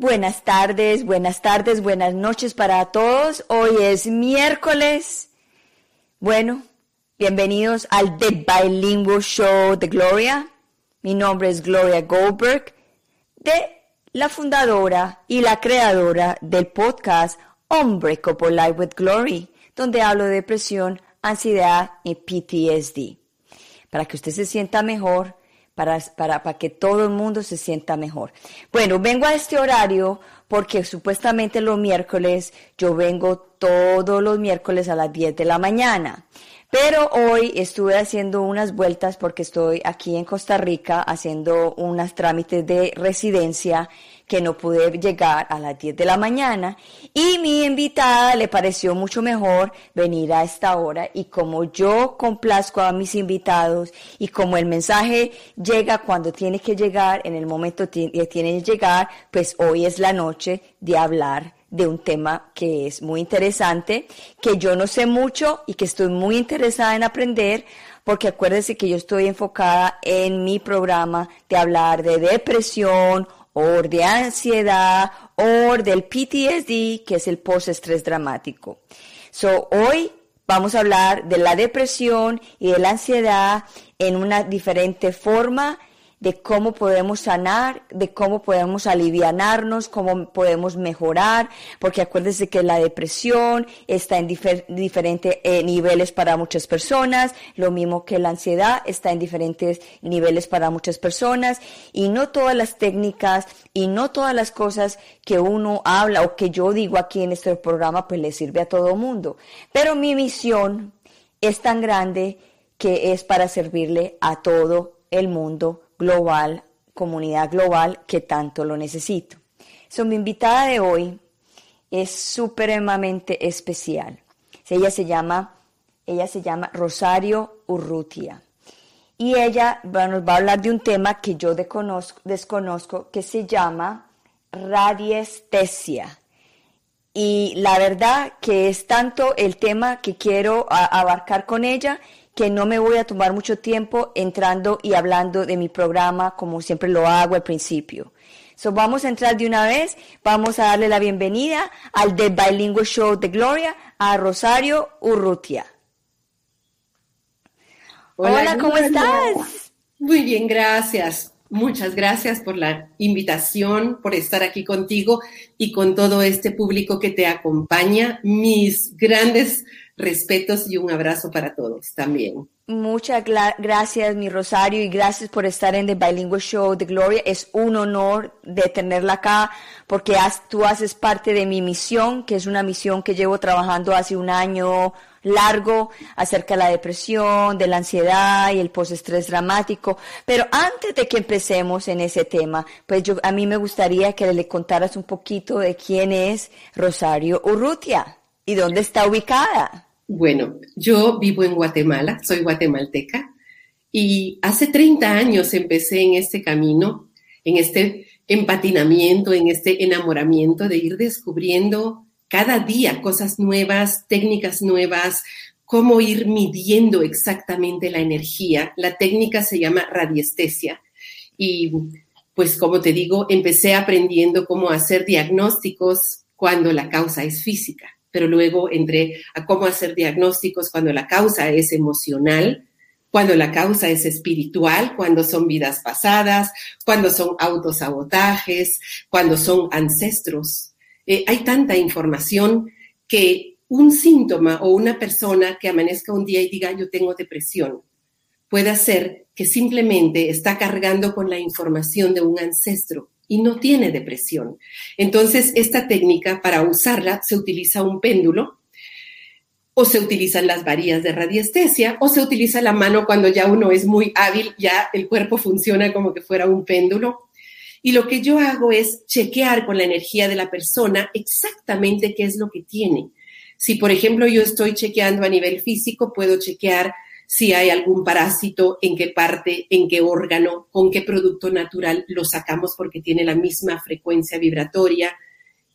Buenas tardes, buenas tardes, buenas noches para todos. Hoy es miércoles. Bueno, bienvenidos al The Bilingual Show de Gloria. Mi nombre es Gloria Goldberg, de la fundadora y la creadora del podcast Unbreakable Life with Glory, donde hablo de depresión, ansiedad y PTSD. Para que usted se sienta mejor, para, para, para que todo el mundo se sienta mejor. Bueno, vengo a este horario porque supuestamente los miércoles yo vengo todos los miércoles a las 10 de la mañana. Pero hoy estuve haciendo unas vueltas porque estoy aquí en Costa Rica haciendo unos trámites de residencia que no pude llegar a las 10 de la mañana y mi invitada le pareció mucho mejor venir a esta hora y como yo complazco a mis invitados y como el mensaje llega cuando tiene que llegar, en el momento que tiene que llegar, pues hoy es la noche de hablar de un tema que es muy interesante, que yo no sé mucho y que estoy muy interesada en aprender, porque acuérdense que yo estoy enfocada en mi programa de hablar de depresión o de ansiedad o del PTSD, que es el post-estrés dramático. So, hoy vamos a hablar de la depresión y de la ansiedad en una diferente forma de cómo podemos sanar, de cómo podemos alivianarnos, cómo podemos mejorar, porque acuérdense que la depresión está en diferentes eh, niveles para muchas personas, lo mismo que la ansiedad está en diferentes niveles para muchas personas, y no todas las técnicas y no todas las cosas que uno habla o que yo digo aquí en este programa, pues le sirve a todo mundo. Pero mi misión es tan grande que es para servirle a todo el mundo global, comunidad global que tanto lo necesito. So, mi invitada de hoy es supremamente especial. Ella se llama, ella se llama Rosario Urrutia. Y ella nos va a hablar de un tema que yo desconozco, que se llama radiestesia. Y la verdad que es tanto el tema que quiero abarcar con ella que no me voy a tomar mucho tiempo entrando y hablando de mi programa como siempre lo hago al principio. So, vamos a entrar de una vez, vamos a darle la bienvenida al The Bilingual Show de Gloria a Rosario Urrutia. Hola, ¿cómo estás? Muy bien, gracias. Muchas gracias por la invitación, por estar aquí contigo y con todo este público que te acompaña. Mis grandes respetos y un abrazo para todos también. Muchas gracias, mi Rosario, y gracias por estar en The Bilingual Show de Gloria. Es un honor de tenerla acá porque tú haces parte de mi misión, que es una misión que llevo trabajando hace un año largo acerca de la depresión, de la ansiedad y el postestrés dramático. Pero antes de que empecemos en ese tema, pues yo, a mí me gustaría que le contaras un poquito de quién es Rosario Urrutia y dónde está ubicada. Bueno, yo vivo en Guatemala, soy guatemalteca y hace 30 años empecé en este camino, en este empatinamiento, en este enamoramiento de ir descubriendo cada día cosas nuevas, técnicas nuevas, cómo ir midiendo exactamente la energía. La técnica se llama radiestesia y pues como te digo, empecé aprendiendo cómo hacer diagnósticos cuando la causa es física pero luego entré a cómo hacer diagnósticos cuando la causa es emocional, cuando la causa es espiritual, cuando son vidas pasadas, cuando son autosabotajes, cuando son ancestros. Eh, hay tanta información que un síntoma o una persona que amanezca un día y diga yo tengo depresión puede ser que simplemente está cargando con la información de un ancestro y no tiene depresión. Entonces, esta técnica, para usarla, se utiliza un péndulo o se utilizan las varillas de radiestesia o se utiliza la mano cuando ya uno es muy hábil, ya el cuerpo funciona como que fuera un péndulo. Y lo que yo hago es chequear con la energía de la persona exactamente qué es lo que tiene. Si, por ejemplo, yo estoy chequeando a nivel físico, puedo chequear si hay algún parásito, en qué parte, en qué órgano, con qué producto natural lo sacamos porque tiene la misma frecuencia vibratoria.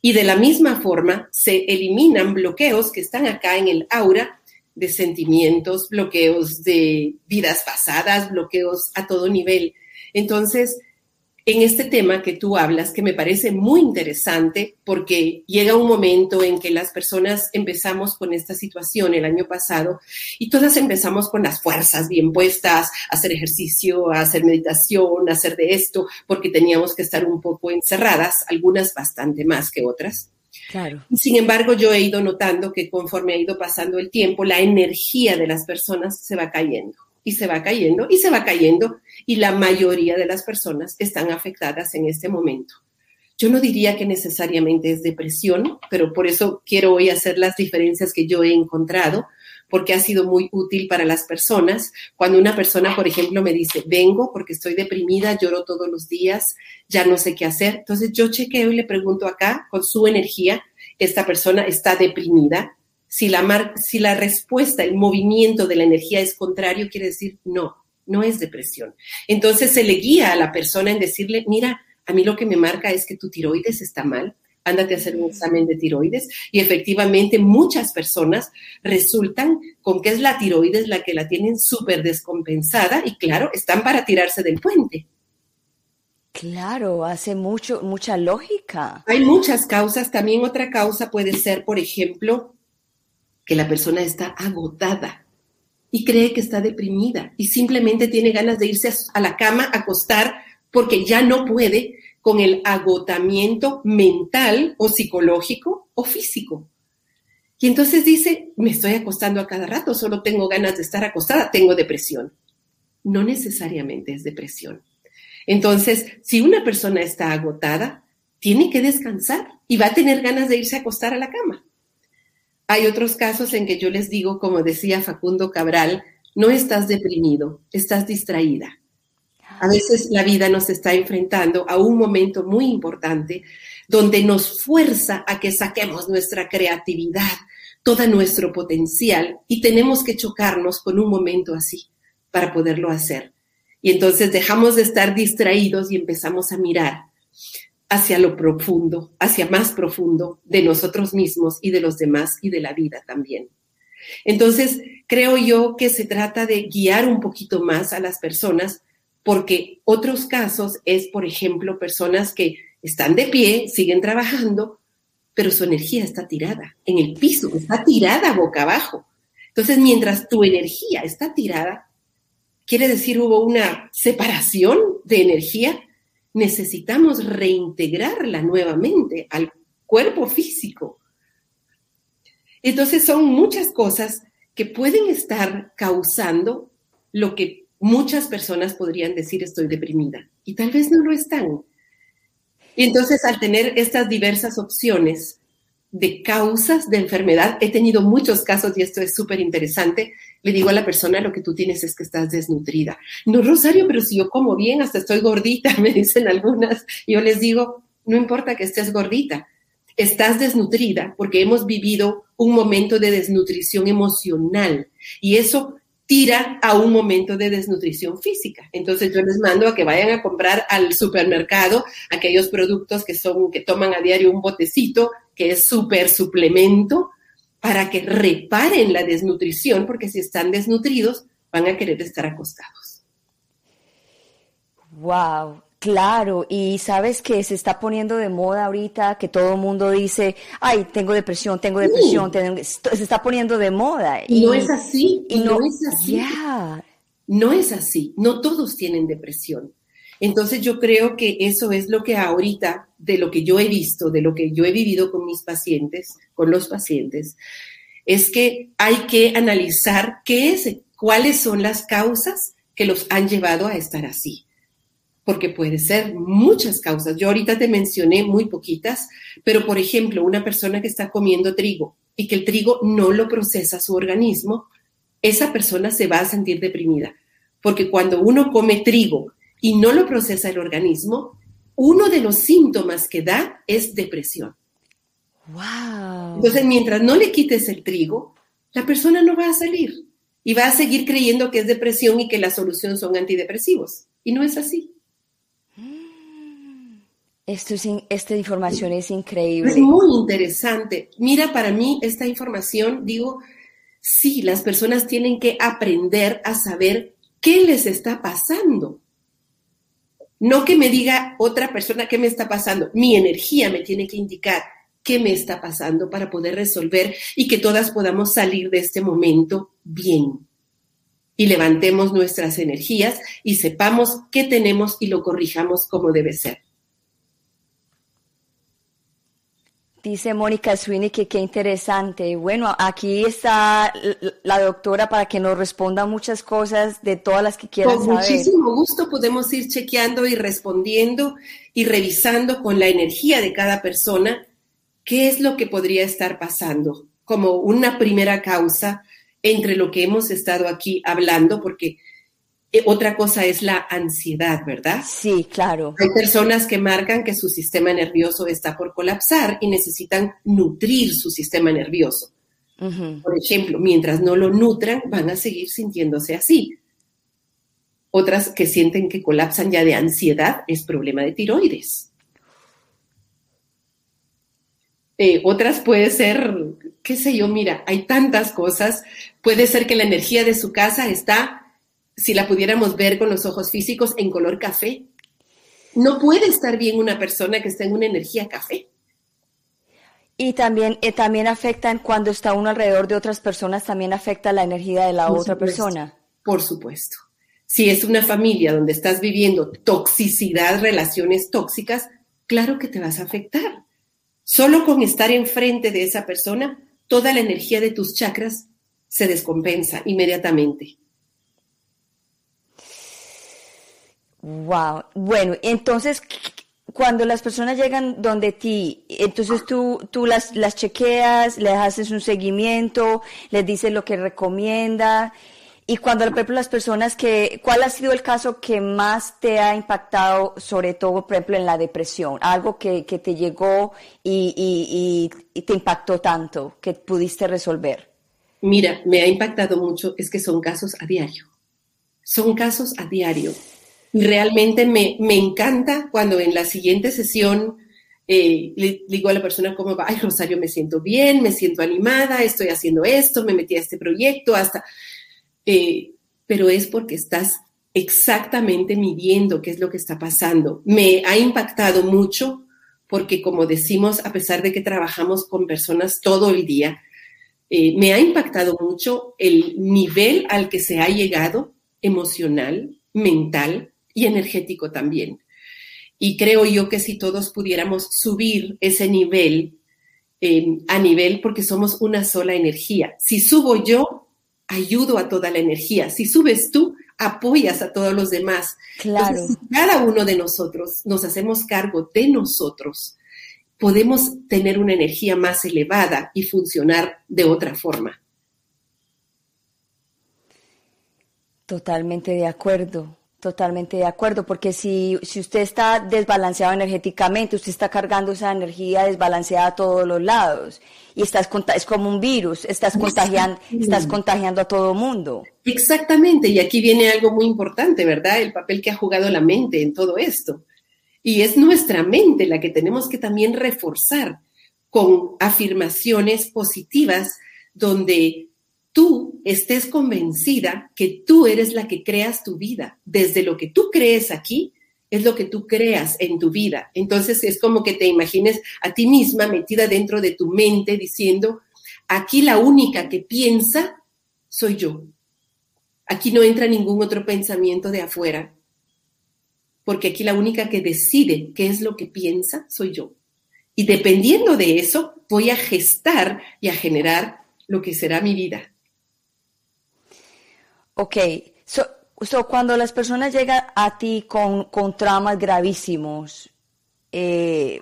Y de la misma forma se eliminan bloqueos que están acá en el aura de sentimientos, bloqueos de vidas pasadas, bloqueos a todo nivel. Entonces, en este tema que tú hablas, que me parece muy interesante, porque llega un momento en que las personas empezamos con esta situación el año pasado y todas empezamos con las fuerzas bien puestas, a hacer ejercicio, a hacer meditación, a hacer de esto, porque teníamos que estar un poco encerradas, algunas bastante más que otras. Claro. Sin embargo, yo he ido notando que conforme ha ido pasando el tiempo, la energía de las personas se va cayendo y se va cayendo y se va cayendo y la mayoría de las personas están afectadas en este momento. Yo no diría que necesariamente es depresión, pero por eso quiero hoy hacer las diferencias que yo he encontrado, porque ha sido muy útil para las personas. Cuando una persona, por ejemplo, me dice, vengo porque estoy deprimida, lloro todos los días, ya no sé qué hacer. Entonces yo chequeo y le pregunto acá, con su energía, esta persona está deprimida, si la, si la respuesta, el movimiento de la energía es contrario, quiere decir no, no es depresión. Entonces se le guía a la persona en decirle, mira, a mí lo que me marca es que tu tiroides está mal, ándate a hacer un examen de tiroides y efectivamente muchas personas resultan con que es la tiroides la que la tienen súper descompensada y claro, están para tirarse del puente. Claro, hace mucho, mucha lógica. Hay muchas causas. También otra causa puede ser, por ejemplo, que la persona está agotada y cree que está deprimida y simplemente tiene ganas de irse a la cama, a acostar, porque ya no puede con el agotamiento mental o psicológico o físico. Y entonces dice, me estoy acostando a cada rato, solo tengo ganas de estar acostada, tengo depresión. No necesariamente es depresión. Entonces, si una persona está agotada, tiene que descansar y va a tener ganas de irse a acostar a la cama. Hay otros casos en que yo les digo, como decía Facundo Cabral, no estás deprimido, estás distraída. A veces la vida nos está enfrentando a un momento muy importante donde nos fuerza a que saquemos nuestra creatividad, todo nuestro potencial y tenemos que chocarnos con un momento así para poderlo hacer. Y entonces dejamos de estar distraídos y empezamos a mirar hacia lo profundo, hacia más profundo de nosotros mismos y de los demás y de la vida también. Entonces, creo yo que se trata de guiar un poquito más a las personas porque otros casos es, por ejemplo, personas que están de pie, siguen trabajando, pero su energía está tirada en el piso, está tirada boca abajo. Entonces, mientras tu energía está tirada, quiere decir hubo una separación de energía necesitamos reintegrarla nuevamente al cuerpo físico. Entonces son muchas cosas que pueden estar causando lo que muchas personas podrían decir estoy deprimida y tal vez no lo están. Y entonces al tener estas diversas opciones, de causas de enfermedad. He tenido muchos casos y esto es súper interesante. Le digo a la persona, lo que tú tienes es que estás desnutrida. No, Rosario, pero si yo como bien, hasta estoy gordita, me dicen algunas. Yo les digo, no importa que estés gordita, estás desnutrida porque hemos vivido un momento de desnutrición emocional y eso tira a un momento de desnutrición física. Entonces yo les mando a que vayan a comprar al supermercado aquellos productos que son que toman a diario un botecito que es súper suplemento para que reparen la desnutrición, porque si están desnutridos van a querer estar acostados. Wow, Claro, y sabes que se está poniendo de moda ahorita que todo el mundo dice, ay, tengo depresión, tengo depresión, se está poniendo de moda. Y, no es así, y no, es así. No es así, no todos tienen depresión. Entonces yo creo que eso es lo que ahorita, de lo que yo he visto, de lo que yo he vivido con mis pacientes, con los pacientes, es que hay que analizar qué es, cuáles son las causas que los han llevado a estar así porque puede ser muchas causas. Yo ahorita te mencioné muy poquitas, pero por ejemplo, una persona que está comiendo trigo y que el trigo no lo procesa su organismo, esa persona se va a sentir deprimida, porque cuando uno come trigo y no lo procesa el organismo, uno de los síntomas que da es depresión. Wow. Entonces, mientras no le quites el trigo, la persona no va a salir y va a seguir creyendo que es depresión y que la solución son antidepresivos. Y no es así. Esto es esta información es increíble. Es muy interesante. Mira, para mí esta información, digo, sí, las personas tienen que aprender a saber qué les está pasando. No que me diga otra persona qué me está pasando. Mi energía me tiene que indicar qué me está pasando para poder resolver y que todas podamos salir de este momento bien. Y levantemos nuestras energías y sepamos qué tenemos y lo corrijamos como debe ser. Dice Mónica Sweeney que qué interesante. Bueno, aquí está la doctora para que nos responda muchas cosas de todas las que quieran Con muchísimo gusto podemos ir chequeando y respondiendo y revisando con la energía de cada persona qué es lo que podría estar pasando como una primera causa entre lo que hemos estado aquí hablando, porque otra cosa es la ansiedad, ¿verdad? Sí, claro. Hay personas que marcan que su sistema nervioso está por colapsar y necesitan nutrir su sistema nervioso. Por ejemplo, mientras no lo nutran, van a seguir sintiéndose así. Otras que sienten que colapsan ya de ansiedad es problema de tiroides. Eh, otras puede ser, qué sé yo, mira, hay tantas cosas. Puede ser que la energía de su casa está si la pudiéramos ver con los ojos físicos, en color café. No puede estar bien una persona que está en una energía café. Y también, eh, también afectan cuando está uno alrededor de otras personas, también afecta la energía de la otra persona. Por supuesto. Si es una familia donde estás viviendo toxicidad, relaciones tóxicas, claro que te vas a afectar. Solo con estar enfrente de esa persona, toda la energía de tus chakras se descompensa inmediatamente. Wow. Bueno, entonces cuando las personas llegan donde ti, entonces tú, tú las, las chequeas, les haces un seguimiento, les dices lo que recomienda. Y cuando, por ejemplo, las personas que, ¿cuál ha sido el caso que más te ha impactado, sobre todo, por ejemplo, en la depresión? Algo que, que te llegó y, y, y, te impactó tanto que pudiste resolver. Mira, me ha impactado mucho, es que son casos a diario. Son casos a diario. Realmente me, encanta cuando en la siguiente sesión eh, le digo a la persona cómo va, ay Rosario, me siento bien, me siento animada, estoy haciendo esto, me metí a este proyecto, hasta... Eh, pero es porque estás exactamente midiendo qué es lo que está pasando. Me ha impactado mucho porque, como decimos, a pesar de que trabajamos con personas todo el día, eh, me ha impactado mucho el nivel al que se ha llegado emocional, mental, y energético también. Y creo yo que si todos pudiéramos subir ese nivel em, a nivel, porque somos una sola energía. Si subo yo, ayudo a toda la energía. Si subes tú, apoyas a todos los demás. Claro. cada uno de nosotros nos hacemos cargo de nosotros, podemos tener una energía más elevada y funcionar de otra forma. Totalmente de acuerdo. Totalmente de acuerdo, porque si, si usted está desbalanceado energéticamente, usted está cargando esa energía desbalanceada a todos los lados y estás es como un virus, estás contagiando, estás contagiando a todo mundo. Exactamente, y aquí viene algo muy importante, ¿verdad? El papel que ha jugado la mente en todo esto. Y es nuestra mente la que tenemos que también reforzar con afirmaciones positivas donde tú estés convencida que tú eres la que creas tu vida. Desde lo que tú crees aquí, es lo que tú creas en tu vida. Entonces es como que te imagines a ti misma metida dentro de tu mente diciendo, aquí la única que piensa soy yo. Aquí no entra ningún otro pensamiento de afuera, porque aquí la única que decide qué es lo que piensa soy yo. Y dependiendo de eso, voy a gestar y a generar lo que será mi vida. Ok, so, cuando las personas llegan a ti con, con traumas gravísimos, eh,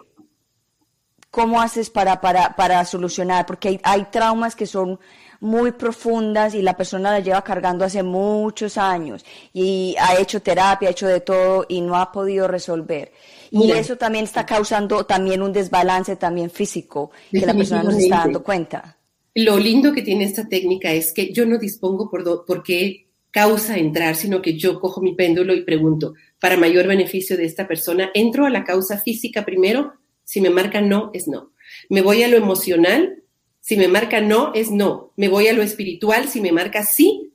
¿cómo haces para, para, para solucionar? Porque hay, traumas que son muy profundas y la persona las lleva cargando hace muchos años y ha hecho terapia, ha hecho de todo y no ha podido resolver. Y eso también está causando también un desbalance también físico que la persona no se está dando cuenta. Lo lindo que tiene esta técnica es que yo no dispongo por, por qué causa entrar, sino que yo cojo mi péndulo y pregunto, para mayor beneficio de esta persona, entro a la causa física primero, si me marca no, es no. Me voy a lo emocional, si me marca no, es no. Me voy a lo espiritual, si me marca sí,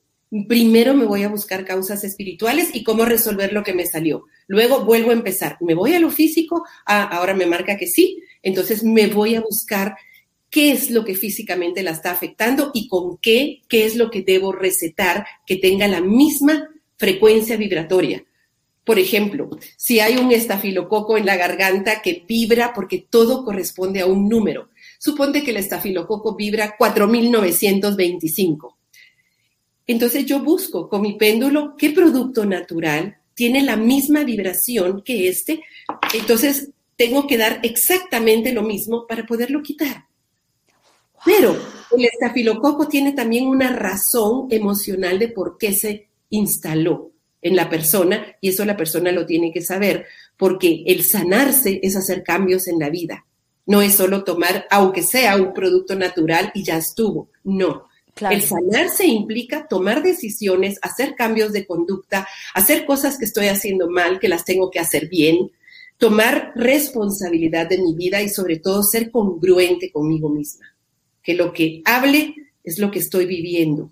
primero me voy a buscar causas espirituales y cómo resolver lo que me salió. Luego vuelvo a empezar. Me voy a lo físico, ah, ahora me marca que sí, entonces me voy a buscar qué es lo que físicamente la está afectando y con qué, qué es lo que debo recetar que tenga la misma frecuencia vibratoria. Por ejemplo, si hay un estafilococo en la garganta que vibra porque todo corresponde a un número. Suponte que el estafilococo vibra 4925. Entonces yo busco con mi péndulo qué producto natural tiene la misma vibración que este. Entonces tengo que dar exactamente lo mismo para poderlo quitar. Pero el estafilococo tiene también una razón emocional de por qué se instaló en la persona y eso la persona lo tiene que saber, porque el sanarse es hacer cambios en la vida. No es solo tomar, aunque sea un producto natural y ya estuvo. No. El sanarse implica tomar decisiones, hacer cambios de conducta, hacer cosas que estoy haciendo mal, que las tengo que hacer bien, tomar responsabilidad de mi vida y sobre todo ser congruente conmigo misma que lo que hable es lo que estoy viviendo.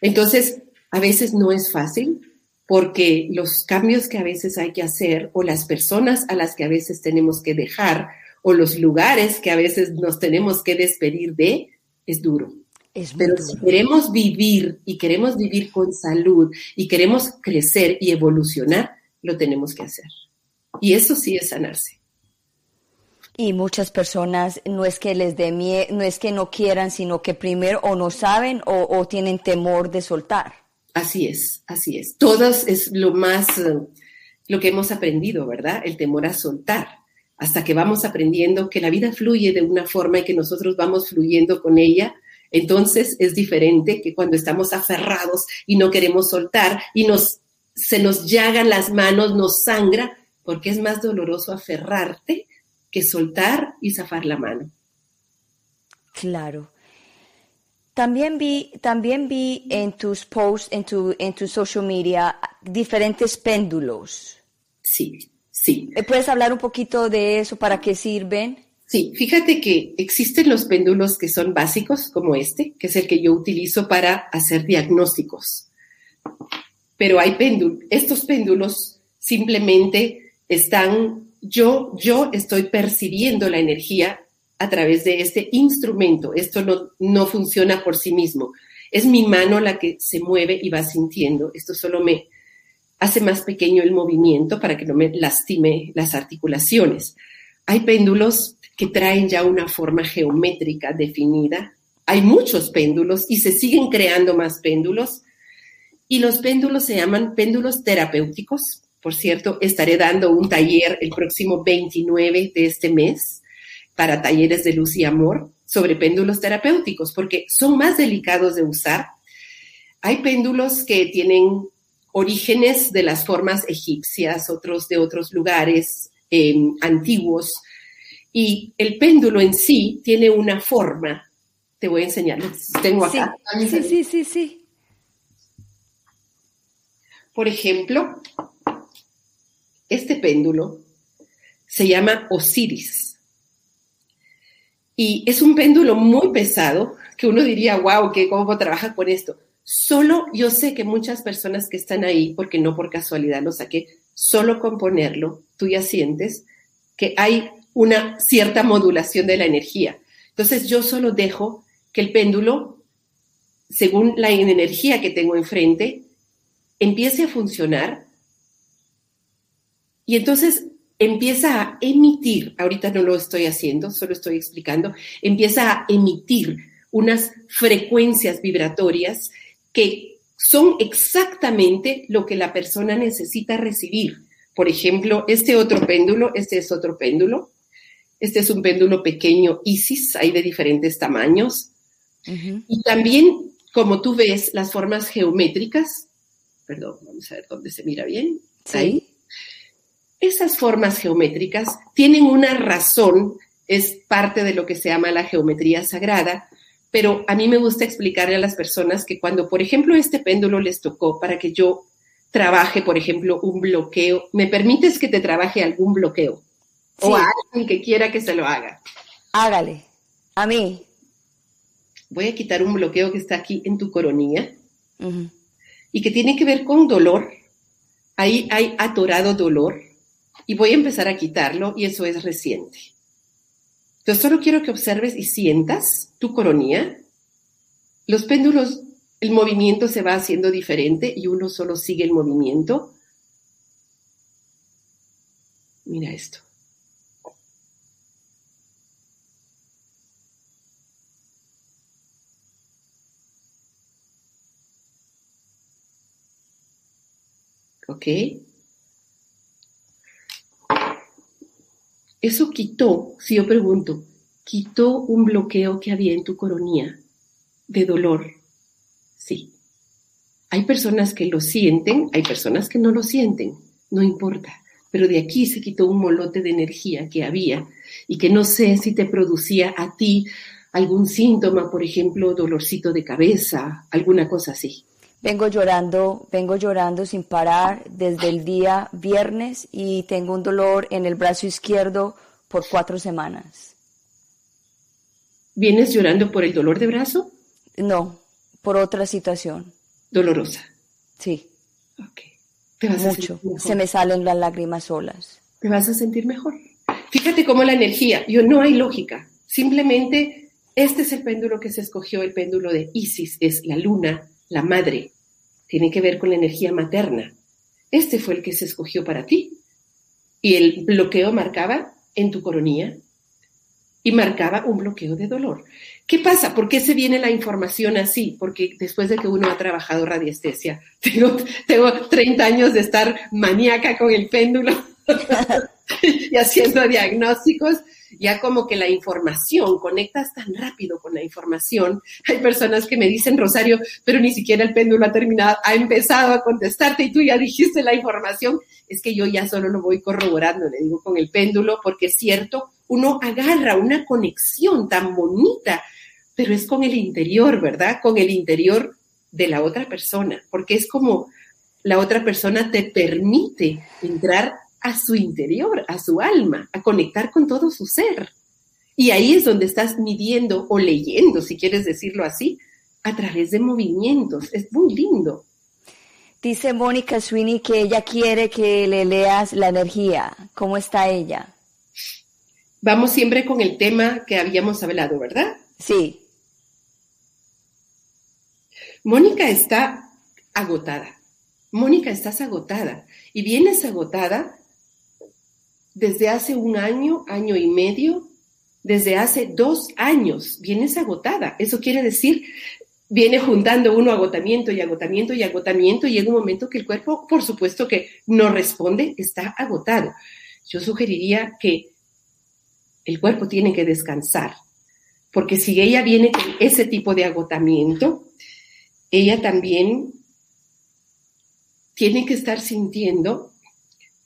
Entonces, a veces no es fácil porque los cambios que a veces hay que hacer o las personas a las que a veces tenemos que dejar o los lugares que a veces nos tenemos que despedir de, es duro. Pero si queremos vivir y queremos vivir con salud y queremos crecer y evolucionar, lo tenemos que hacer. Y eso sí es sanarse. Y muchas personas no es que les dé miedo, no es que no quieran, sino que primero o no saben o, tienen temor de soltar. Así es, así es. Todos es lo más, eh, lo que hemos aprendido, ¿verdad? El temor a soltar. Hasta que vamos aprendiendo que la vida fluye de una forma y que nosotros vamos fluyendo con ella, entonces es diferente que cuando estamos aferrados y no queremos soltar y nos, se nos llagan las manos, nos sangra, porque es más doloroso aferrarte que soltar y zafar la mano. Claro. También vi, también vi en tus posts, en tu, en tu social media, diferentes péndulos. Sí, sí. ¿Puedes hablar un poquito de eso? ¿Para qué sirven? Sí, fíjate que existen los péndulos que son básicos, como este, que es el que yo utilizo para hacer diagnósticos. Pero hay péndulos, estos péndulos simplemente están yo, yo estoy percibiendo la energía a través de este instrumento. Esto no, no funciona por sí mismo. Es mi mano la que se mueve y va sintiendo. Esto solo me hace más pequeño el movimiento para que no me lastime las articulaciones. Hay péndulos que traen ya una forma geométrica definida. Hay muchos péndulos y se siguen creando más péndulos. Y los péndulos se llaman péndulos terapéuticos por cierto, estaré dando un taller el próximo 29 de este mes para talleres de luz y amor sobre péndulos terapéuticos, porque son más delicados de usar. Hay péndulos que tienen orígenes de las formas egipcias, otros de otros lugares em, antiguos, y el péndulo en sí tiene una forma. Te voy a enseñar, tengo acá. sí, sí, sí, sí. Por ejemplo, este péndulo se llama Osiris. Y es un péndulo muy pesado que uno diría, wow, ¿qué, ¿cómo trabaja con esto? Solo yo sé que muchas personas que están ahí, porque no por casualidad lo saqué, solo con ponerlo, tú ya sientes que hay una cierta modulación de la energía. Entonces yo solo dejo que el péndulo, según la energía que tengo enfrente, empiece a funcionar y entonces empieza a emitir, ahorita no lo estoy haciendo, solo estoy explicando, empieza a emitir unas frecuencias vibratorias que son exactamente lo que la persona necesita recibir. Por ejemplo, este otro péndulo, este es otro péndulo, este es un péndulo pequeño Isis, hay de diferentes tamaños. Y también, como tú ves, las formas geométricas, perdón, vamos a ver dónde se mira bien. Ahí esas formas geométricas tienen una razón, es parte de lo que se llama la geometría sagrada, pero a mí me gusta explicarle a las personas que cuando, por ejemplo, este péndulo les tocó para que yo trabaje, por ejemplo, un bloqueo, ¿me permites que te trabaje algún bloqueo? O a alguien que quiera que se lo haga. Hágale. A mí. Voy a quitar un bloqueo que está aquí en tu coronilla y que tiene que ver con dolor. Ahí hay atorado dolor y voy a empezar a quitarlo y eso es reciente. Entonces solo quiero que observes y sientas tu coronilla. Los péndulos, el movimiento se va haciendo diferente y uno solo sigue el movimiento. Mira esto. ¿Ok? Eso quitó, si yo pregunto, quitó un bloqueo que había en tu coronilla de dolor. Sí. Hay personas que lo sienten, hay personas que no lo sienten, no importa. Pero de aquí se quitó un molote de energía que había y que no sé si te producía a ti algún síntoma, por ejemplo, dolorcito de cabeza, alguna cosa así. Vengo llorando, vengo llorando sin parar desde el día viernes y tengo un dolor en el brazo izquierdo por cuatro semanas. ¿Vienes llorando por el dolor de brazo? No, por otra situación. Dolorosa. Sí. Ok. ¿Te vas Mucho. A Se me salen las lágrimas solas. ¿Te vas a sentir mejor? Fíjate cómo la energía, yo no hay lógica. Simplemente este es el péndulo que se escogió, el péndulo de Isis, es la luna la madre, tiene que ver con la energía materna. Este fue el que se escogió para ti. Y el bloqueo marcaba en tu coronilla y marcaba un bloqueo de dolor. ¿Qué pasa? ¿Por qué se viene la información así? Porque después de que uno ha trabajado radiestesia, tengo, tengo 30 años de estar maníaca con el péndulo y haciendo diagnósticos, ya como que la información, conectas tan rápido con la información. Hay personas que me dicen, Rosario, pero ni siquiera el péndulo ha terminado, ha empezado a contestarte y tú ya dijiste la información. Es que yo ya solo lo voy corroborando, le digo, con el péndulo, porque es cierto, uno agarra una conexión tan bonita, pero es con el interior, ¿verdad? Con el interior de la otra persona, porque es como la otra persona te permite entrar a su interior, a su alma, a conectar con todo su ser. Y ahí es donde estás midiendo o leyendo, si quieres decirlo así, a través de movimientos. Es muy lindo. Dice Mónica Sweeney que ella quiere que le leas la energía. ¿Cómo está ella? Vamos siempre con el tema que habíamos hablado, ¿verdad? Sí. Mónica está agotada. Mónica, estás agotada. Y vienes agotada desde hace un año, año y medio, desde hace dos años, vienes agotada. Eso quiere decir, viene juntando uno agotamiento y agotamiento y agotamiento y llega un momento que el cuerpo, por supuesto que no responde, está agotado. Yo sugeriría que el cuerpo tiene que descansar, porque si ella viene con ese tipo de agotamiento, ella también tiene que estar sintiendo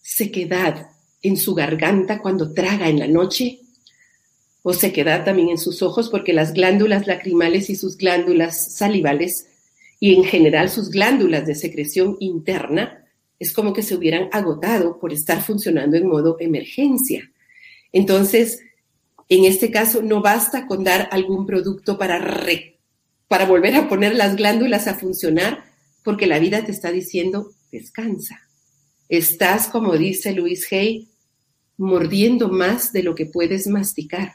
sequedad, en su garganta cuando traga en la noche, o se queda también en sus ojos porque las glándulas lacrimales y sus glándulas salivales y en general sus glándulas de secreción interna es como que se hubieran agotado por estar funcionando en modo emergencia. Entonces, en este caso, no basta con dar algún producto para, para volver a poner las glándulas a funcionar, porque la vida te está diciendo, descansa. Estás, como dice Luis Hay, mordiendo más de lo que puedes masticar.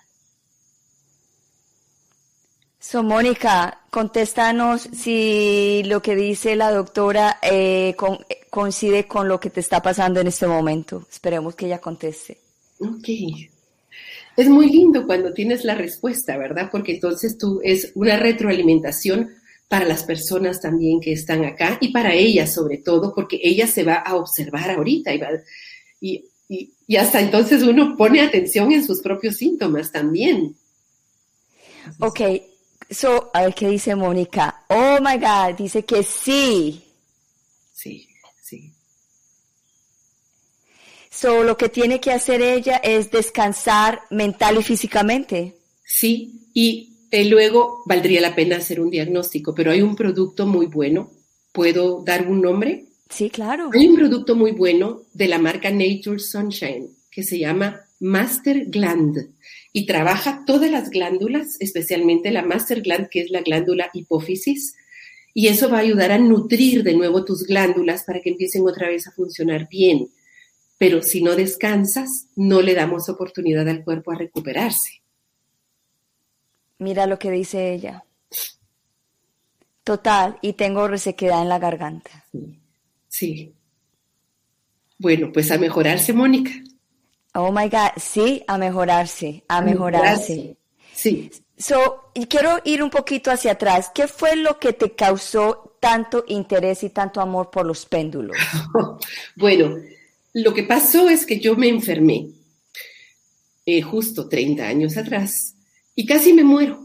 So, Mónica, contéstanos si lo que dice la doctora eh, coincide con lo que te está pasando en este momento. Esperemos que ella conteste. Ok. Es muy lindo cuando tienes la respuesta, ¿verdad? Porque entonces tú es una retroalimentación para las personas también que están acá y para ella sobre todo, porque ella se va a observar ahorita y, va, y, y, hasta entonces uno pone atención en sus propios síntomas también. Ok, so, a ver qué dice Mónica. Oh my God, dice que sí. Sí, sí. So, lo que tiene que hacer ella es descansar mental y físicamente. Sí, y eh, luego valdría la pena hacer un diagnóstico, pero hay un producto muy bueno. ¿Puedo dar un nombre? Sí, claro. Hay un producto muy bueno de la marca Nature Sunshine que se llama Master Gland y trabaja todas las glándulas, especialmente la Master Gland, que es la glándula hipófisis, y eso va a ayudar a nutrir de nuevo tus glándulas para que empiecen otra vez a funcionar bien. Pero si no descansas, no le damos oportunidad al cuerpo a recuperarse. Mira lo que dice ella. Total, y tengo resequedad en la garganta. Sí. Bueno, pues a mejorarse, Mónica. Oh my God, sí, a mejorarse, a, mejorarse. Sí. So, y quiero ir un poquito hacia atrás. ¿Qué fue lo que te causó tanto interés y tanto amor por los péndulos? bueno, lo que pasó es que yo me enfermé eh, justo 30 años atrás y casi me muero.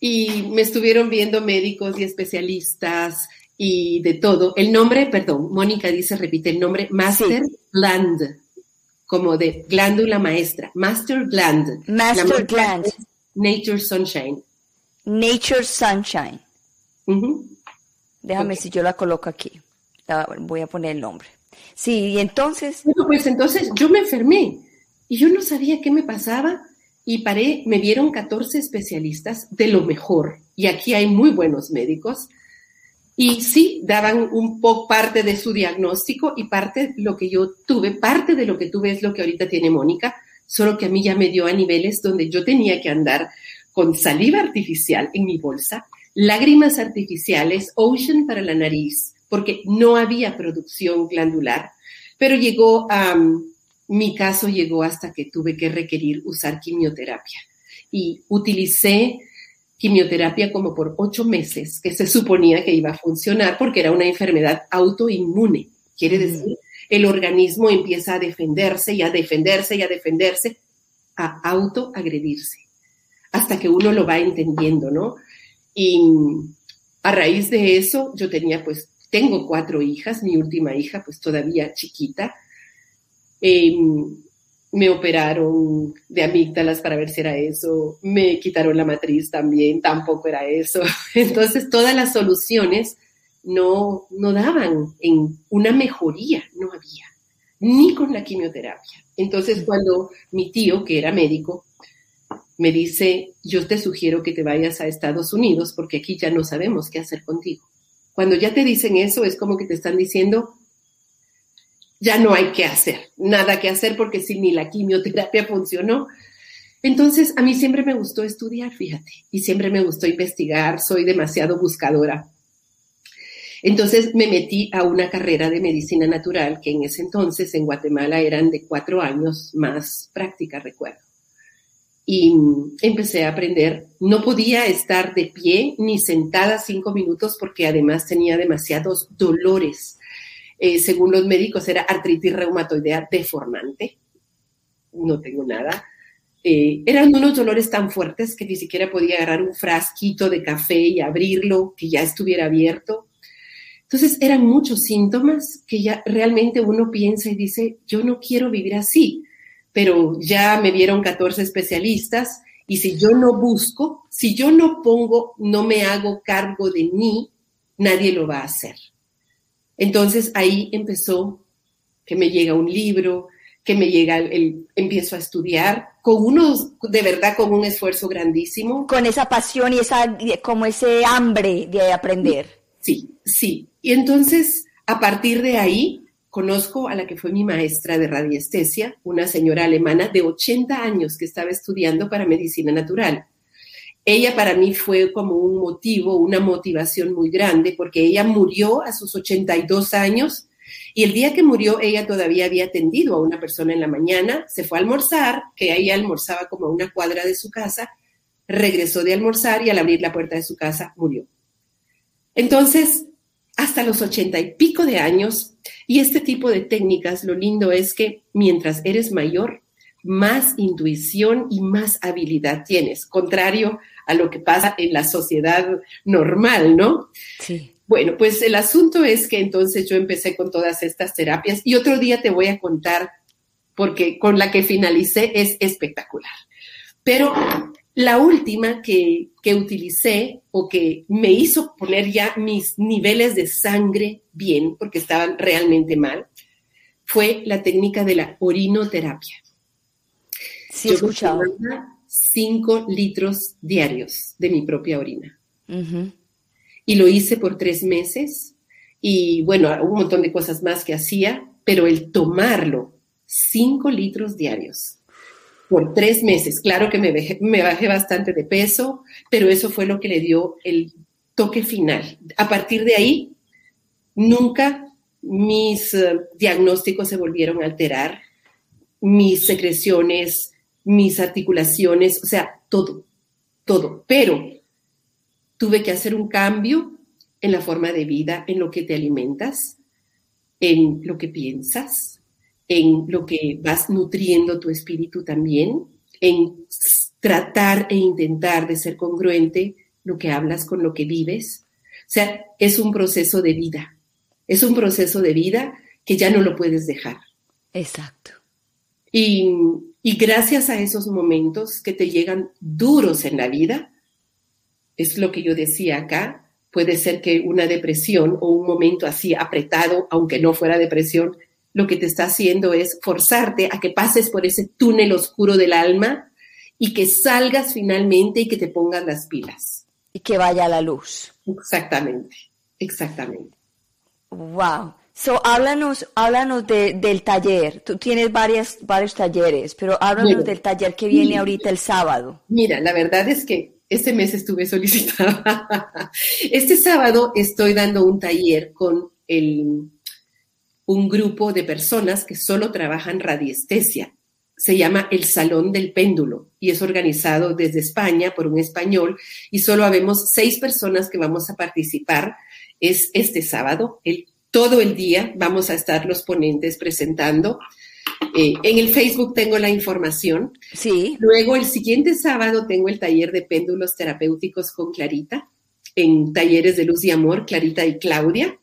Y me estuvieron viendo médicos y especialistas y de todo. El nombre, perdón, Mónica dice, repite el nombre, Master Gland, como de glándula maestra. Master Gland. Master Gland. Nature Sunshine. Nature Sunshine. Déjame si yo la coloco aquí. voy a poner el nombre. Sí, y entonces. Bueno, pues entonces yo me enfermé y yo no sabía qué me pasaba y paré, me vieron 14 especialistas de lo mejor y aquí hay muy buenos médicos y sí daban un poco parte de su diagnóstico y parte de lo que yo tuve, parte de lo que tuve es lo que ahorita tiene Mónica, solo que a mí ya me dio a niveles donde yo tenía que andar con saliva artificial en mi bolsa, lágrimas artificiales, ocean para la nariz, porque no había producción glandular, pero llegó a, mi caso llegó hasta que tuve que requerir usar quimioterapia. Y utilicé quimioterapia como por ocho meses, que se suponía que iba a funcionar porque era una enfermedad autoinmune. Quiere decir, el organismo empieza a defenderse y a defenderse y a defenderse, a autoagredirse, hasta que uno lo va entendiendo, ¿no? Y a raíz de eso, yo tenía pues tengo cuatro hijas, mi última hija pues todavía chiquita. Em, me operaron de amígdalas para ver si era eso, me quitaron la matriz también, tampoco era eso. Entonces todas las soluciones no, no daban en una mejoría, no había, ni con la quimioterapia. Entonces cuando mi tío, que era médico, me dice, yo te sugiero que te vayas a Estados Unidos porque aquí ya no sabemos qué hacer contigo. Cuando ya te dicen eso, es como que te están diciendo, ya no hay que hacer, nada que hacer porque si ni la quimioterapia funcionó. Entonces, a mí siempre me gustó estudiar, fíjate, y siempre me gustó investigar, soy demasiado buscadora. Entonces me metí a una carrera de medicina natural que en ese entonces en Guatemala eran de cuatro años más práctica, recuerdo y empecé a aprender. No podía estar de pie ni sentada cinco minutos porque además tenía demasiados dolores. Eh, según los médicos era artritis reumatoidea deformante. No tengo nada. Eh, eran unos dolores tan fuertes que ni siquiera podía agarrar un frasquito de café y abrirlo, que ya estuviera abierto. Entonces eran muchos síntomas que ya realmente uno piensa y dice, yo no quiero vivir así pero ya me vieron 14 especialistas y si yo no busco, si yo no pongo, no me hago cargo de mí, nadie lo va a hacer. Entonces ahí empezó que me llega un libro, que me llega el, empiezo a estudiar con unos, de verdad, con un esfuerzo grandísimo. Con esa pasión y esa, como ese hambre de aprender. Sí, sí. Y entonces, a partir de ahí, Conozco a la que fue mi maestra de radiestesia, una señora alemana de 80 años que estaba estudiando para medicina natural. Ella para mí fue como un motivo, una motivación muy grande, porque ella murió a sus 82 años y el día que murió ella todavía había atendido a una persona en la mañana, se fue a almorzar, que ella almorzaba como una cuadra de su casa, regresó de almorzar y al abrir la puerta de su casa murió. Entonces, hasta los ochenta y pico de años. Y este tipo de técnicas, lo lindo es que mientras eres mayor, más intuición y más habilidad tienes, contrario a lo que pasa en la sociedad normal, ¿no? Sí. Bueno, pues el asunto es que entonces yo empecé con todas estas terapias y otro día te voy a contar porque con la que finalicé es espectacular. Pero la última que, que utilicé o que me hizo poner ya mis niveles de sangre bien, porque estaban realmente mal, fue la técnica de la orinoterapia. Sí, he escuchado. 5 litros diarios de mi propia orina. Y lo hice por tres meses y bueno, un montón de cosas más que hacía, pero el tomarlo, 5 litros diarios por tres meses, claro que me, me bajé bastante de peso, pero eso fue lo que le dio el toque final. A partir de ahí, nunca mis eh, diagnósticos se volvieron a alterar, mis secreciones mis articulaciones, o sea, todo, todo. Pero tuve que hacer un cambio en la forma de vida, en lo que te alimentas, en lo que piensas, en lo que vas nutriendo tu espíritu también, en tratar e intentar de ser congruente lo que hablas con lo que vives. O sea, es un proceso de vida, es un proceso de vida que ya no lo puedes dejar. Exacto. Y y gracias a esos momentos que te llegan duros en la vida, es lo que yo decía acá, puede ser que una depresión o un momento así apretado, aunque no fuera depresión, lo que te está haciendo es forzarte a que pases por ese túnel oscuro del alma y que salgas finalmente y que te pongas las pilas. Y que vaya la luz. Exactamente, exactamente. Wow. So, háblanos, háblanos del taller. Tú tienes varias, varios talleres, pero háblanos del taller que viene ahorita el sábado. Mira, la verdad es que este mes estuve solicitada. Este sábado estoy dando un taller con el, un grupo de personas que solo trabajan radiestesia. Se llama el Salón del Péndulo y es organizado desde España por un español y solo habemos seis personas que vamos a participar. Es este sábado, el todo el día vamos a estar los ponentes presentando. Eh, en el Facebook tengo la información. Sí. Luego, el siguiente sábado tengo el taller de péndulos terapéuticos con Clarita, en talleres de luz y amor, Clarita y Claudia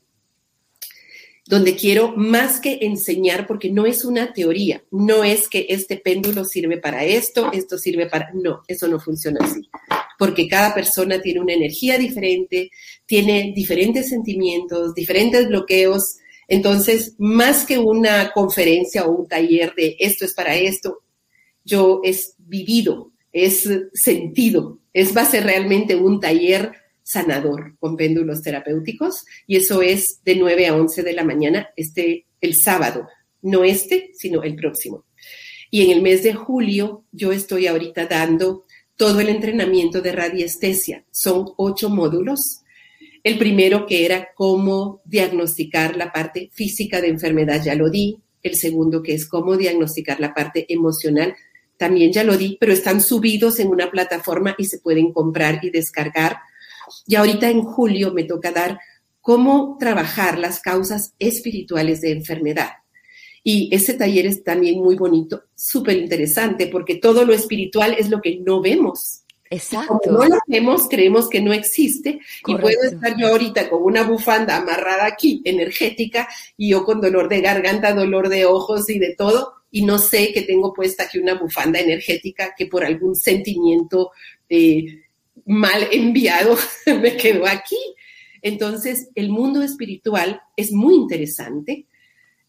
donde quiero más que enseñar, porque no es una teoría, no es que este péndulo sirve para esto, esto sirve para... No, eso no funciona así, porque cada persona tiene una energía diferente, tiene diferentes sentimientos, diferentes bloqueos. Entonces, más que una conferencia o un taller de esto es para esto, yo es vivido, es sentido, es va a ser realmente un taller sanador con péndulos terapéuticos y eso es de 9 a 11 de la mañana este el sábado, no este, sino el próximo. Y en el mes de julio yo estoy ahorita dando todo el entrenamiento de radiestesia. Son ocho módulos. El primero que era cómo diagnosticar la parte física de enfermedad, ya lo di. El segundo que es cómo diagnosticar la parte emocional, también ya lo di, pero están subidos en una plataforma y se pueden comprar y descargar y ahorita en julio me toca dar cómo trabajar las causas espirituales de enfermedad. Y ese taller es también muy bonito, súper interesante, porque todo lo espiritual es lo que no vemos. Exacto. Como no lo vemos, creemos que no existe. Y puedo estar yo ahorita con una bufanda amarrada aquí, energética, y yo con dolor de garganta, dolor de ojos y de todo, y no sé que tengo puesta aquí una bufanda energética que por algún sentimiento eh, mal enviado me quedó aquí. Entonces, el mundo espiritual es muy interesante,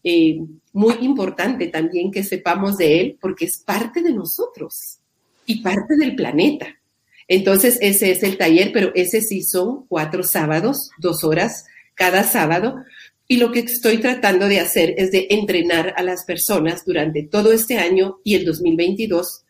eh, muy importante también que sepamos de él, porque es parte de nosotros y parte del planeta. Entonces, ese es el taller, pero ese sí son cuatro sábados, dos horas cada sábado. Y lo que estoy tratando de hacer es de entrenar a las personas durante todo este año y el 2022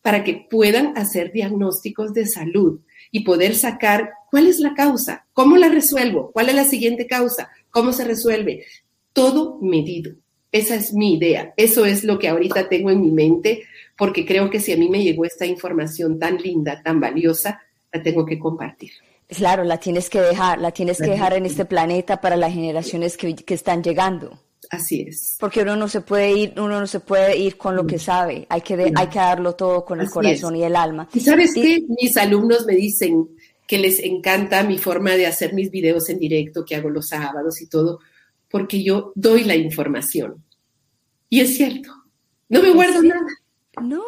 para que puedan hacer diagnósticos de salud y poder sacar cuál es la causa, cómo la resuelvo, cuál es la siguiente causa, cómo se resuelve. Todo medido. Esa es mi idea. Eso es lo que ahorita tengo en mi mente, porque creo que si a mí me llegó esta información tan linda, tan valiosa, la tengo que compartir. Claro, la tienes que dejar, la tienes que dejar en este planeta para las generaciones que, que están llegando. Así es. Porque uno no se puede ir, uno no se puede ir con lo que mm. sabe, hay que, hay que darlo todo con el corazón y el alma. ¿Y sabes qué? Mis alumnos me dicen que les encanta mi forma de hacer mis videos en directo que hago los sábados y todo, porque yo doy la información. Y es cierto, no me guardo nada. No.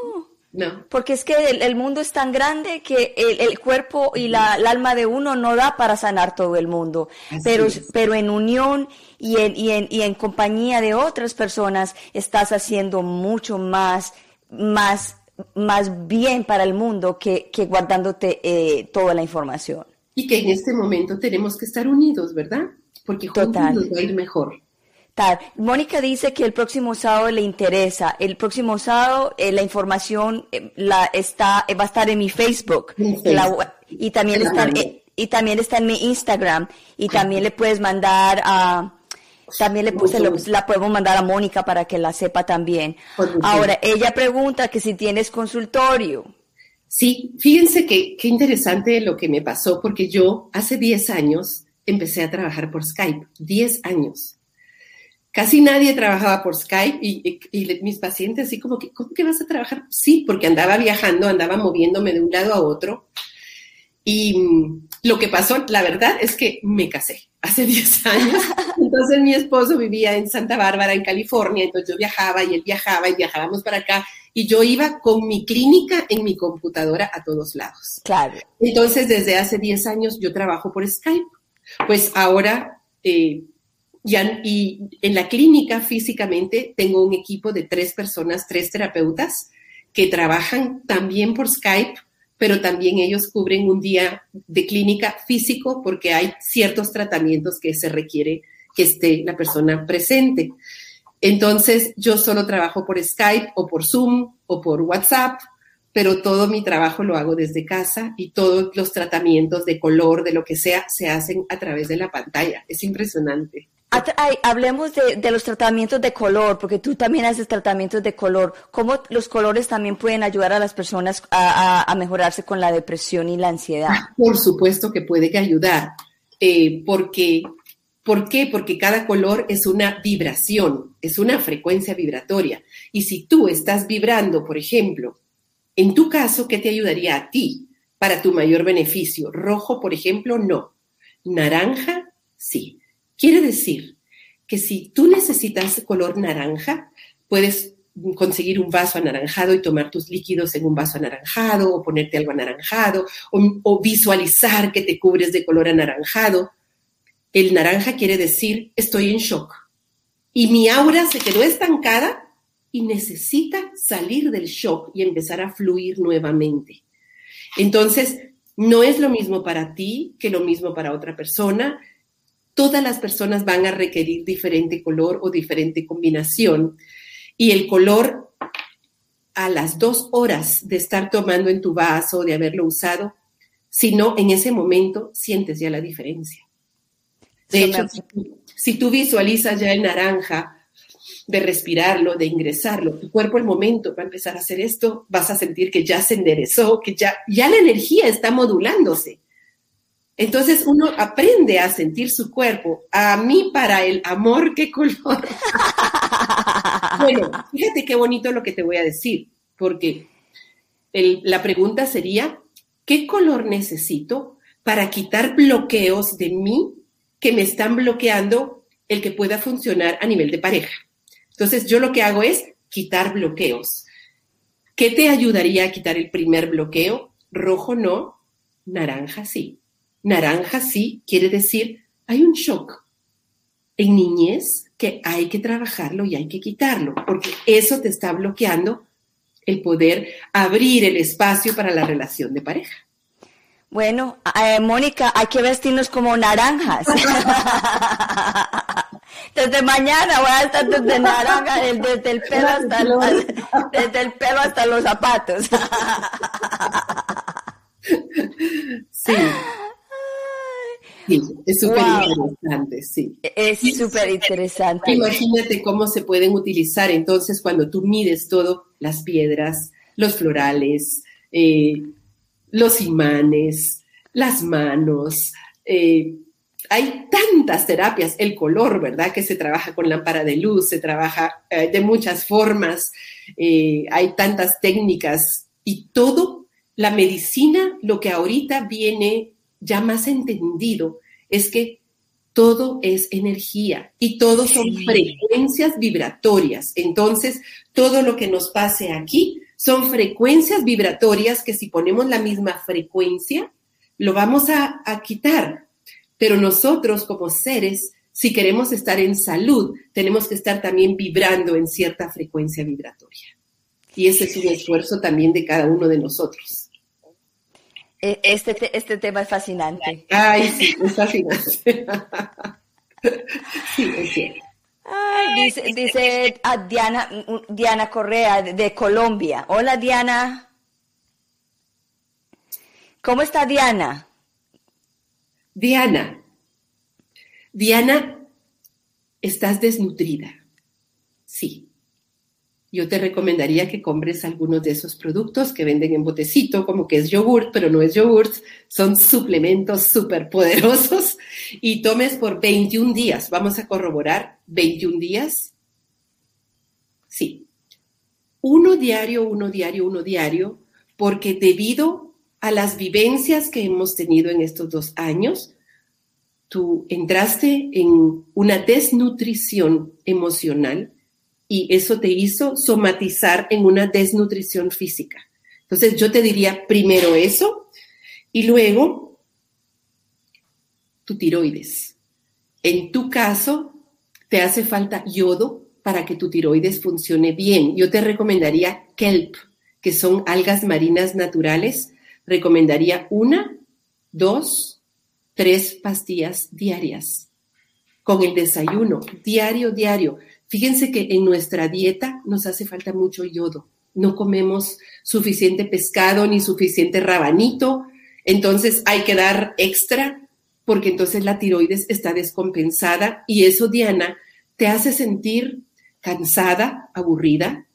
no. Porque es que el, mundo es tan grande que el, cuerpo y la, el alma de uno no da para sanar todo el mundo. pero, pero en unión y en, y, en, y en compañía de otras personas estás haciendo mucho más, más, más bien para el mundo que, que guardándote eh, toda la información. Y que en este momento tenemos que estar unidos, ¿verdad? Porque juntos nos va a ir mejor. Mónica dice que el próximo sábado le interesa. El próximo sábado eh, la información eh, la está va a estar en mi Facebook, y también está y también está en mi Instagram y también le puedes mandar a también le puse la podemos mandar a Mónica para que la sepa también. Ahora ella pregunta que si tienes consultorio. Sí, fíjense que qué interesante lo que me pasó porque yo hace 10 años empecé a trabajar por Skype, 10 años casi nadie trabajaba por Skype y, mis pacientes así como que, ¿cómo que vas a trabajar? Sí, porque andaba viajando, andaba moviéndome de un lado a otro. Y mm, lo que pasó, la verdad es que me casé hace 10 años. Entonces mi esposo vivía en Santa Bárbara, en California, entonces yo viajaba y él viajaba y viajábamos para acá y yo iba con mi clínica en mi computadora a todos lados. Claro. Entonces desde hace 10 años yo trabajo por Skype. Pues ahora eh, y en la clínica físicamente tengo un equipo de tres personas, tres terapeutas, que trabajan también por Skype, pero también ellos cubren un día de clínica físico porque hay ciertos tratamientos que se requiere que esté la persona presente. Entonces, yo solo trabajo por Skype o por Zoom o por WhatsApp, pero todo mi trabajo lo hago desde casa y todos los tratamientos de color, de lo que sea, se hacen a través de la pantalla. Es impresionante hablemos de, los tratamientos de color, porque tú también haces tratamientos de color. ¿Cómo los colores también pueden ayudar a las personas a, mejorarse con la depresión y la ansiedad? Ah, por supuesto que puede ayudar, eh, porque, ¿por qué? Porque cada color es una vibración, es una frecuencia vibratoria. Y si tú estás vibrando, por ejemplo, en tu caso, ¿qué te ayudaría a ti para tu mayor beneficio? Rojo, por ejemplo, no. Naranja, sí. Quiere decir que si tú necesitas color naranja, puedes conseguir un vaso anaranjado y tomar tus líquidos en un vaso anaranjado o ponerte algo anaranjado o, visualizar que te cubres de color anaranjado. El naranja quiere decir estoy en shock y mi aura se quedó estancada y necesita salir del shock y empezar a fluir nuevamente. Entonces, no es lo mismo para ti que lo mismo para otra persona todas las personas van a requerir diferente color o diferente combinación. Y el color a las dos horas de estar tomando en tu vaso, de haberlo usado, si no, en ese momento sientes ya la diferencia. De hecho, si tú, visualizas ya el naranja, de respirarlo, de ingresarlo, tu cuerpo el momento va a empezar a hacer esto, vas a sentir que ya se enderezó, que ya, ya la energía está modulándose. Entonces uno aprende a sentir su cuerpo. A mí para el amor, ¿qué color? bueno, fíjate qué bonito lo que te voy a decir, porque la pregunta sería, ¿qué color necesito para quitar bloqueos de mí que me están bloqueando el que pueda funcionar a nivel de pareja? Entonces yo lo que hago es quitar bloqueos. ¿Qué te ayudaría a quitar el primer bloqueo? Rojo no, naranja sí. Naranja sí quiere decir hay un shock en niñez que hay que trabajarlo y hay que quitarlo, porque eso te está bloqueando el poder abrir el espacio para la relación de pareja. Bueno, eh, Mónica, hay que vestirnos como naranjas. desde mañana voy a estar desde naranja, desde el pelo hasta, desde el pelo hasta los zapatos. sí. Sí, es súper interesante, sí. Es súper interesante. Imagínate cómo se pueden utilizar entonces cuando tú mides todo, las piedras, los florales, eh, los imanes, las manos. Eh, hay tantas terapias, el color, ¿verdad? Que se trabaja con lámpara de luz, se trabaja eh, de muchas formas, hay tantas técnicas y todo, la medicina, lo que ahorita viene ya más entendido es que todo es energía y todo son frecuencias vibratorias. Entonces, todo lo que nos pase aquí son frecuencias vibratorias que si ponemos la misma frecuencia, lo vamos a, a quitar. Pero nosotros como seres, si queremos estar en salud, tenemos que estar también vibrando en cierta frecuencia vibratoria. Y ese es un esfuerzo también de cada uno de nosotros. E, este, este tema es fascinante. Ay, sí, es fascinante. sí, es cierto. Dice, dice a Diana, Diana Correa de Colombia. Hola Diana. ¿Cómo está Diana? Diana. Diana, estás desnutrida. Sí yo te recomendaría que compres algunos de esos productos que venden en botecito, como que es yogurt, pero no es yogurt, son suplementos súper poderosos y tomes por 21 días. Vamos a corroborar 21 días. Sí. Uno diario, uno diario, uno diario, porque debido a las vivencias que hemos tenido en estos dos años, tú entraste en una desnutrición emocional y eso te hizo somatizar en una desnutrición física. Entonces yo te diría primero eso y luego tu tiroides. En tu caso, te hace falta yodo para que tu tiroides funcione bien. Yo te recomendaría kelp, que son algas marinas naturales. Recomendaría una, dos, tres pastillas diarias con el desayuno, diario, diario. Fíjense que en nuestra dieta nos hace falta mucho yodo. No comemos suficiente pescado ni suficiente rabanito, entonces hay que dar extra porque entonces la tiroides está descompensada y eso, Diana, te hace sentir cansada, aburrida,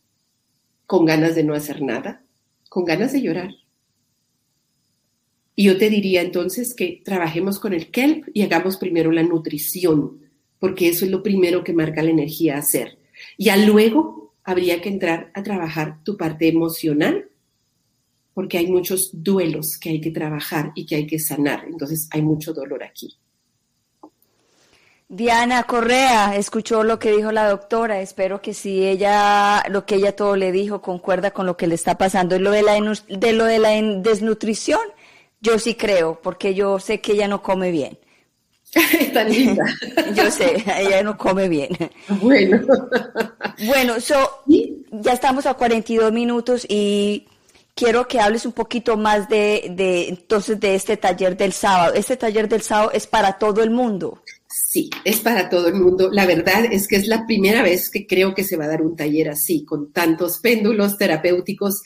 con ganas de no hacer nada, con ganas de llorar. Y yo te diría entonces que trabajemos con el kelp y hagamos primero la nutrición porque eso es lo primero que marca la energía a hacer. Ya luego habría que entrar a trabajar tu parte emocional, porque hay muchos duelos que hay que trabajar y que hay que sanar. Entonces hay mucho dolor aquí. Diana Correa, escuchó lo que dijo la doctora. Espero que si ella, lo que ella todo le dijo, concuerda con lo que le está pasando. Lo de la, de lo de la desnutrición, yo sí creo, porque yo sé que ella no come bien. Está linda. Yo sé, ella no come bien. Bueno. Bueno, so, ya estamos a 42 minutos y quiero que hables un poquito más de, de, entonces de este taller del sábado. Este taller del sábado es para todo el mundo. Sí, es para todo el mundo. La verdad es que es la primera vez que creo que se va a dar un taller así, con tantos péndulos terapéuticos,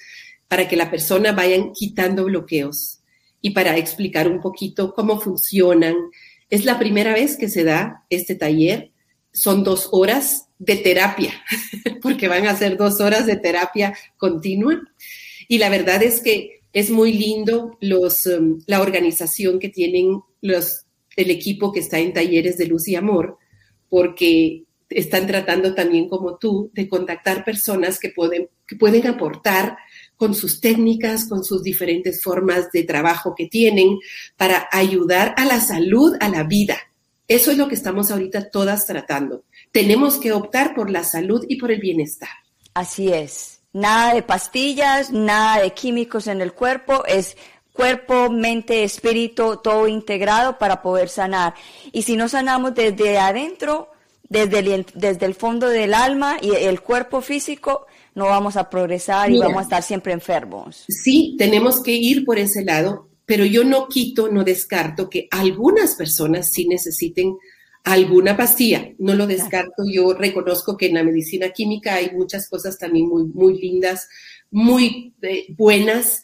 para que la persona vayan quitando bloqueos y para explicar un poquito cómo funcionan, es la primera vez que se da este taller. Son dos horas de terapia, porque van a ser dos horas de terapia continua. Y la verdad es que es muy lindo los, um, la organización que tienen los, el equipo que está en talleres de luz y amor, porque están tratando también como tú de contactar personas que pueden, que pueden aportar con sus técnicas, con sus diferentes formas de trabajo que tienen para ayudar a la salud, a la vida. Eso es lo que estamos ahorita todas tratando. Tenemos que optar por la salud y por el bienestar. Así es. Nada de pastillas, nada de químicos en el cuerpo, es cuerpo, mente, espíritu, todo integrado para poder sanar. Y si no sanamos desde adentro, desde el, desde el fondo del alma y el cuerpo físico, no vamos a progresar y vamos a estar siempre enfermos. Sí, tenemos que ir por ese lado, pero yo no quito, no descarto que algunas personas sí necesiten alguna pastilla. No lo descarto. Yo reconozco que en la medicina química hay muchas cosas también muy, muy lindas, muy eh, buenas,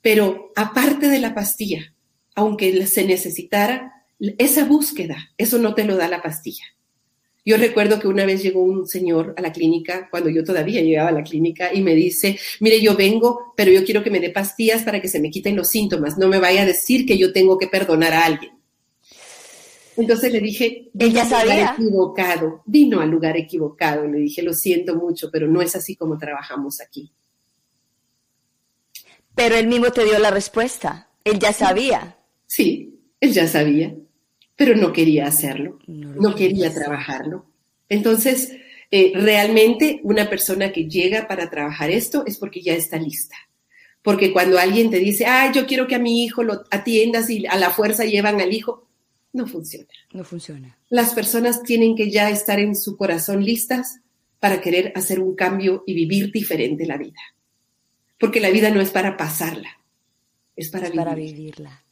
pero aparte de la pastilla, aunque se necesitara, esa búsqueda, eso no te lo da la pastilla. Yo recuerdo que una vez llegó un señor a la clínica, cuando yo todavía llegaba a la clínica, y me dice, mire, yo vengo, pero yo quiero que me dé pastillas para que se me quiten los síntomas, no me vaya a decir que yo tengo que perdonar a alguien. Entonces le dije, al lugar equivocado, vino al lugar equivocado. Le dije, lo siento mucho, pero no es así como trabajamos aquí. Pero él mismo te dio la respuesta. Él ya sabía. Sí, él ya sabía pero no quería hacerlo, no, quería trabajarlo. Entonces, eh, realmente una persona que llega para trabajar esto es porque ya está lista. Porque cuando alguien te dice, ah, yo quiero que a mi hijo lo atiendas y a la fuerza llevan al hijo, no funciona. No funciona. Las personas tienen que ya estar en su corazón listas para querer hacer un cambio y vivir diferente la vida. Porque la vida no es para pasarla, es para, para vivirla.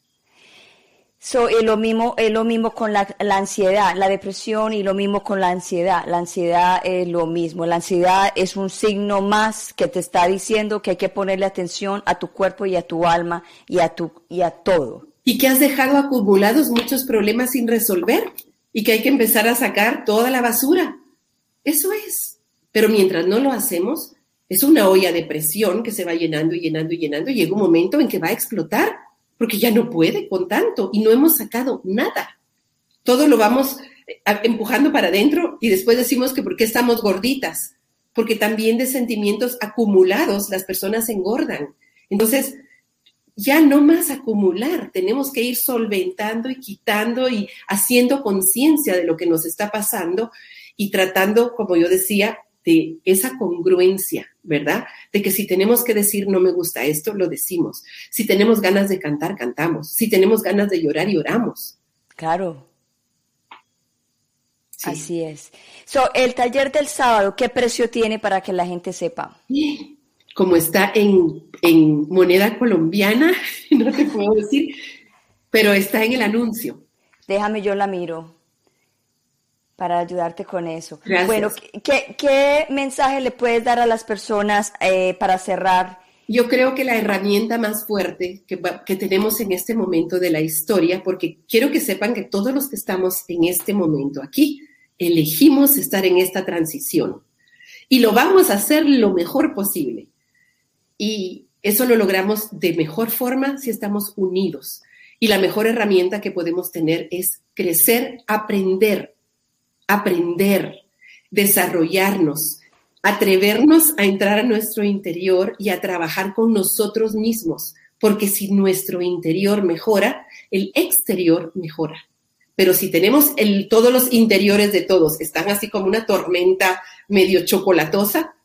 So, es lo mismo, es lo mismo con la, la, ansiedad, la depresión y lo mismo con la ansiedad. La ansiedad es lo mismo. La ansiedad es un signo más que te está diciendo que hay que ponerle atención a tu cuerpo y a tu alma y a tu y a todo. Y que has dejado acumulados muchos problemas sin resolver y que hay que empezar a sacar toda la basura. Eso es. Pero mientras no lo hacemos, es una olla de presión que se va llenando y llenando y llenando y llega un momento en que va a explotar porque ya no puede con tanto y no hemos sacado nada. Todo lo vamos eh, empujando para adentro y después decimos que por qué estamos gorditas, porque también de sentimientos acumulados las personas engordan. Entonces, ya no más acumular, tenemos que ir solventando y quitando y haciendo conciencia de lo que nos está pasando y tratando, como yo decía, de esa congruencia, ¿verdad? De que si tenemos que decir no me gusta esto, lo decimos. Si tenemos ganas de cantar, cantamos. Si tenemos ganas de llorar, lloramos. Claro. Así es. So, el taller del sábado, ¿qué precio tiene para que la gente sepa? Como está en, en moneda colombiana, no te puedo decir, pero está en el anuncio. Déjame, yo la miro para ayudarte con eso. Bueno, ¿qué, mensaje le puedes dar a las personas eh, para cerrar? Yo creo que la herramienta más fuerte que, que, tenemos en este momento de la historia, porque quiero que sepan que todos los que estamos en este momento aquí, elegimos estar en esta transición y lo vamos a hacer lo mejor posible. Y eso lo logramos de mejor forma si estamos unidos. Y la mejor herramienta que podemos tener es crecer, aprender aprender, desarrollarnos, atrevernos a entrar a nuestro interior y a trabajar con nosotros mismos, porque si nuestro interior mejora, el exterior mejora. Pero si tenemos el, todos los interiores de todos están así como una tormenta medio chocolatosa,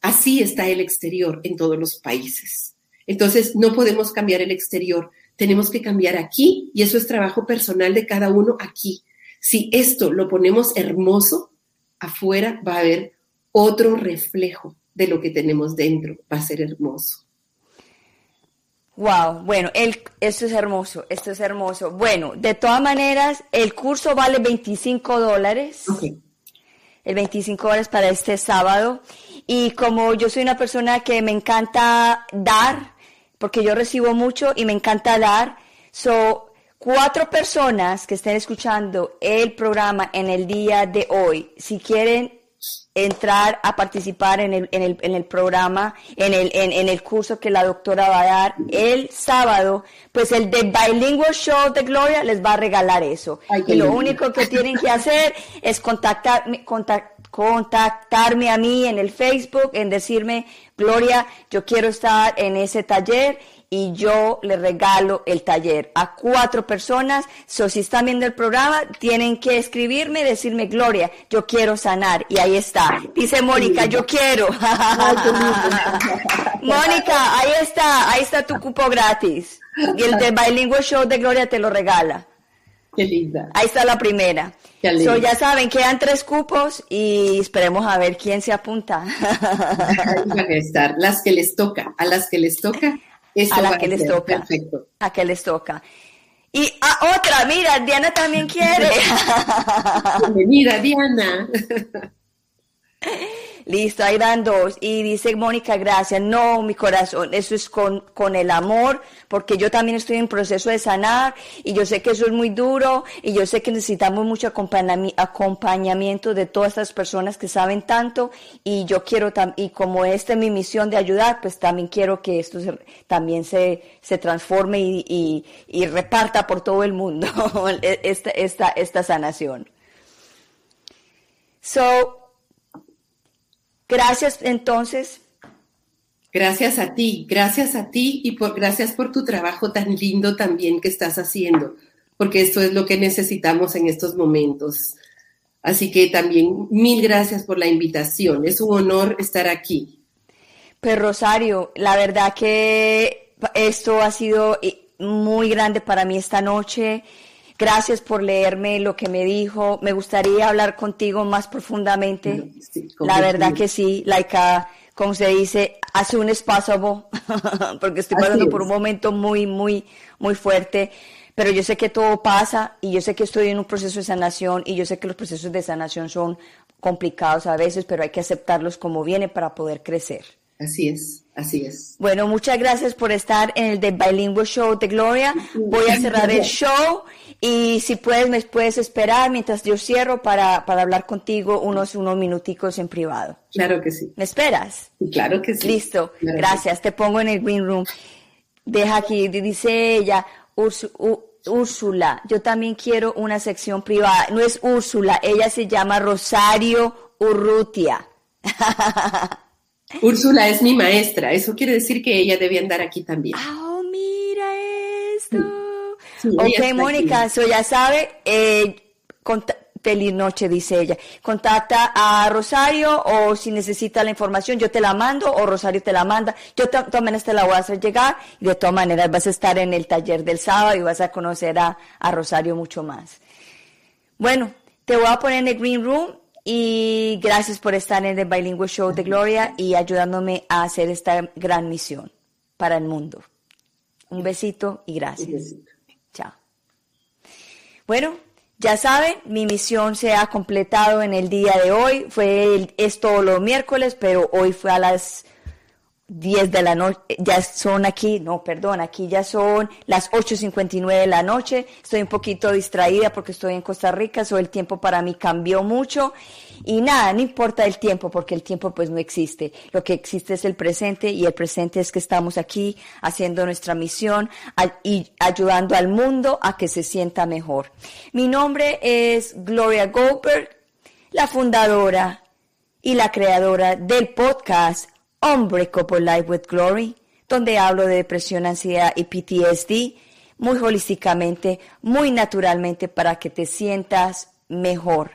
así está el exterior en todos los países. Entonces, no podemos cambiar el exterior, tenemos que cambiar aquí y eso es trabajo personal de cada uno aquí. Si esto lo ponemos hermoso, afuera va a haber otro reflejo de lo que tenemos dentro, va a ser hermoso. Wow, bueno, el, esto es hermoso, esto es hermoso. Bueno, de todas maneras, el curso vale 25 dólares. El 25 dólares para este sábado. Y como yo soy una persona que me encanta dar, porque yo recibo mucho y me encanta dar, so cuatro personas que estén escuchando el programa en el día de hoy, si quieren entrar a participar en el, en el, en el programa, en el, en, el curso que la doctora va a dar el sábado, pues el de Bilingual Show de Gloria les va a regalar eso. y lo único que tienen que hacer es contactarme, contactarme a mí en el Facebook, en decirme, Gloria, yo quiero estar en ese taller y yo le regalo el taller a cuatro personas. So, si están viendo el programa, tienen que escribirme, decirme, Gloria, yo quiero sanar. Y ahí está. Dice Mónica, yo quiero. Mónica, ahí está, ahí está tu cupo gratis. Y el de Bilingual Show de Gloria te lo regala. Qué linda. Ahí está la primera. So, ya saben, quedan tres cupos y esperemos a ver quién se apunta. Ahí van a estar, las que les toca, a las que les toca a la que les toca. Perfecto. A que les toca. Y a otra, mira, Diana también quiere. Bienvenida, Diana. Listo, ahí van dos. Y dice Mónica, gracias. No, mi corazón, eso es con, con el amor, porque yo también estoy en proceso de sanar y yo sé que eso es muy duro y yo sé que necesitamos mucho acompañamiento de todas estas personas que saben tanto y yo quiero, y como esta es mi misión de ayudar, pues también quiero que esto también se, se transforme y, y, y reparta por todo el mundo esta, esta, esta sanación. So, Gracias entonces. Gracias a ti, gracias a ti y por, gracias por tu trabajo tan lindo también que estás haciendo, porque esto es lo que necesitamos en estos momentos. Así que también mil gracias por la invitación. Es un honor estar aquí. Pues Rosario, la verdad que esto ha sido muy grande para mí esta noche. Gracias por leerme lo que me dijo. Me gustaría hablar contigo más profundamente. la verdad que sí, Laika, como se dice, hace un espacio, porque estoy pasando por un momento muy, muy, muy fuerte. Pero yo sé que todo pasa y yo sé que estoy en un proceso de sanación y yo sé que los procesos de sanación son complicados a veces, pero hay que aceptarlos como viene para poder crecer. Así es, así es. Bueno, muchas gracias por estar en el The Bilingual Show de Gloria. Voy a cerrar el show y si puedes, me puedes esperar mientras yo cierro para, para hablar contigo unos, unos minuticos en privado. Claro que sí. ¿Me esperas? Claro que sí. Listo, gracias. Te pongo en el green room. Deja aquí, dice ella, Úrsula, yo también quiero una sección privada. No es Úrsula, ella se llama Rosario Urrutia. Úrsula es mi maestra, eso quiere decir que ella debe andar aquí también. Oh, mira esto. Ok, Mónica, eso ya sabe, eh, feliz noche, dice ella. Contacta a Rosario o si necesita la información, yo te la mando o Rosario te la manda. Yo de todas maneras te la voy a hacer llegar y de todas maneras vas a estar en el taller del sábado y vas a conocer a, a Rosario mucho más. Bueno, te voy a poner en el Green Room y gracias por estar en el Bilingual Show de Gloria y ayudándome a hacer esta gran misión para el mundo. Un besito y gracias. Bueno, ya saben, mi misión se ha completado en el día de hoy. Fue es todos los miércoles, pero hoy fue a las 10 de la noche, ya son aquí, no, perdón, aquí ya son las 8.59 de la noche, estoy un poquito distraída porque estoy en Costa Rica, so el tiempo para mí cambió mucho y nada, no importa el tiempo porque el tiempo pues no existe, lo que existe es el presente y el presente es que estamos aquí haciendo nuestra misión y ayudando al mundo a que se sienta mejor. Mi nombre es Gloria Goldberg, la fundadora y la creadora del podcast Unbreakable Life with Glory, donde hablo de depresión, ansiedad y PTSD, muy holísticamente, muy naturalmente para que te sientas mejor.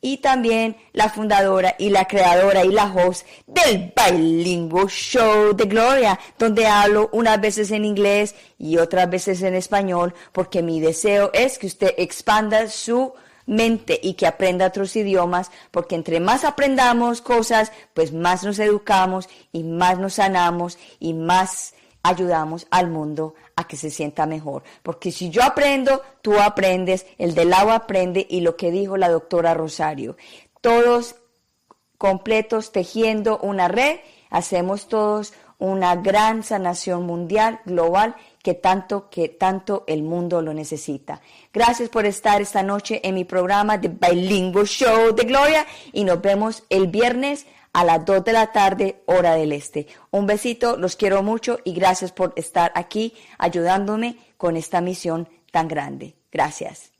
Y también la fundadora y la creadora y la host del Bilingual Show de Gloria, donde hablo unas veces en inglés y otras veces en español, porque mi deseo es que usted expanda su mente y que aprenda otros idiomas, porque entre más aprendamos cosas, pues más nos educamos y más nos sanamos y más ayudamos al mundo a que se sienta mejor. Porque si yo aprendo, tú aprendes, el del agua aprende y lo que dijo la doctora Rosario, todos completos tejiendo una red, hacemos todos una gran sanación mundial, global, que tanto, que tanto el mundo lo necesita. Gracias por estar esta noche en mi programa de Bilingual Show de Gloria y nos vemos el viernes a las 2 de la tarde, hora del este. Un besito, los quiero mucho y gracias por estar aquí ayudándome con esta misión tan grande. Gracias.